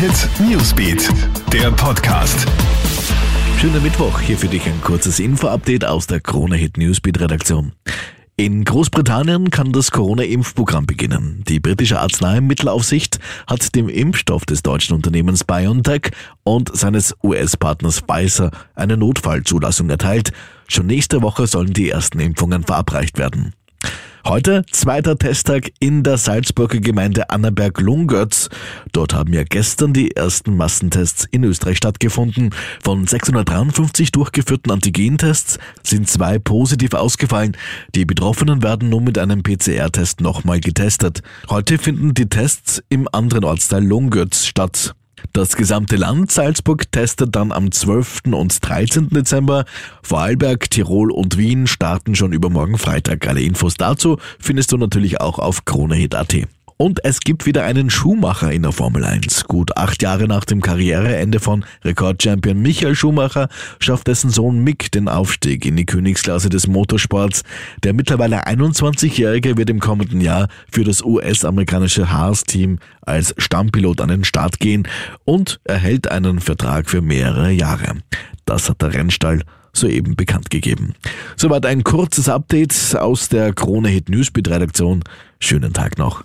Hit Newsbeat, der Podcast. Schöner Mittwoch, hier für dich ein kurzes Info-Update aus der Krone Hit Newsbeat Redaktion. In Großbritannien kann das Corona-Impfprogramm beginnen. Die britische Arzneimittelaufsicht hat dem Impfstoff des deutschen Unternehmens BioNTech und seines US-Partners Pfizer eine Notfallzulassung erteilt. Schon nächste Woche sollen die ersten Impfungen verabreicht werden. Heute zweiter Testtag in der Salzburger Gemeinde Annaberg-Lungötz. Dort haben ja gestern die ersten Massentests in Österreich stattgefunden. Von 653 durchgeführten Antigentests sind zwei positiv ausgefallen. Die Betroffenen werden nun mit einem PCR-Test nochmal getestet. Heute finden die Tests im anderen Ortsteil Lungötz statt. Das gesamte Land Salzburg testet dann am 12. und 13. Dezember. Vorarlberg, Tirol und Wien starten schon übermorgen Freitag. Alle Infos dazu findest du natürlich auch auf kronehit.at. Und es gibt wieder einen Schuhmacher in der Formel 1. Gut acht Jahre nach dem Karriereende von Rekordchampion Michael Schumacher schafft dessen Sohn Mick den Aufstieg in die Königsklasse des Motorsports. Der mittlerweile 21-Jährige wird im kommenden Jahr für das US-amerikanische Haas-Team als Stammpilot an den Start gehen und erhält einen Vertrag für mehrere Jahre. Das hat der Rennstall soeben bekannt gegeben. Soweit ein kurzes Update aus der Krone Hit Newsbeat Redaktion. Schönen Tag noch.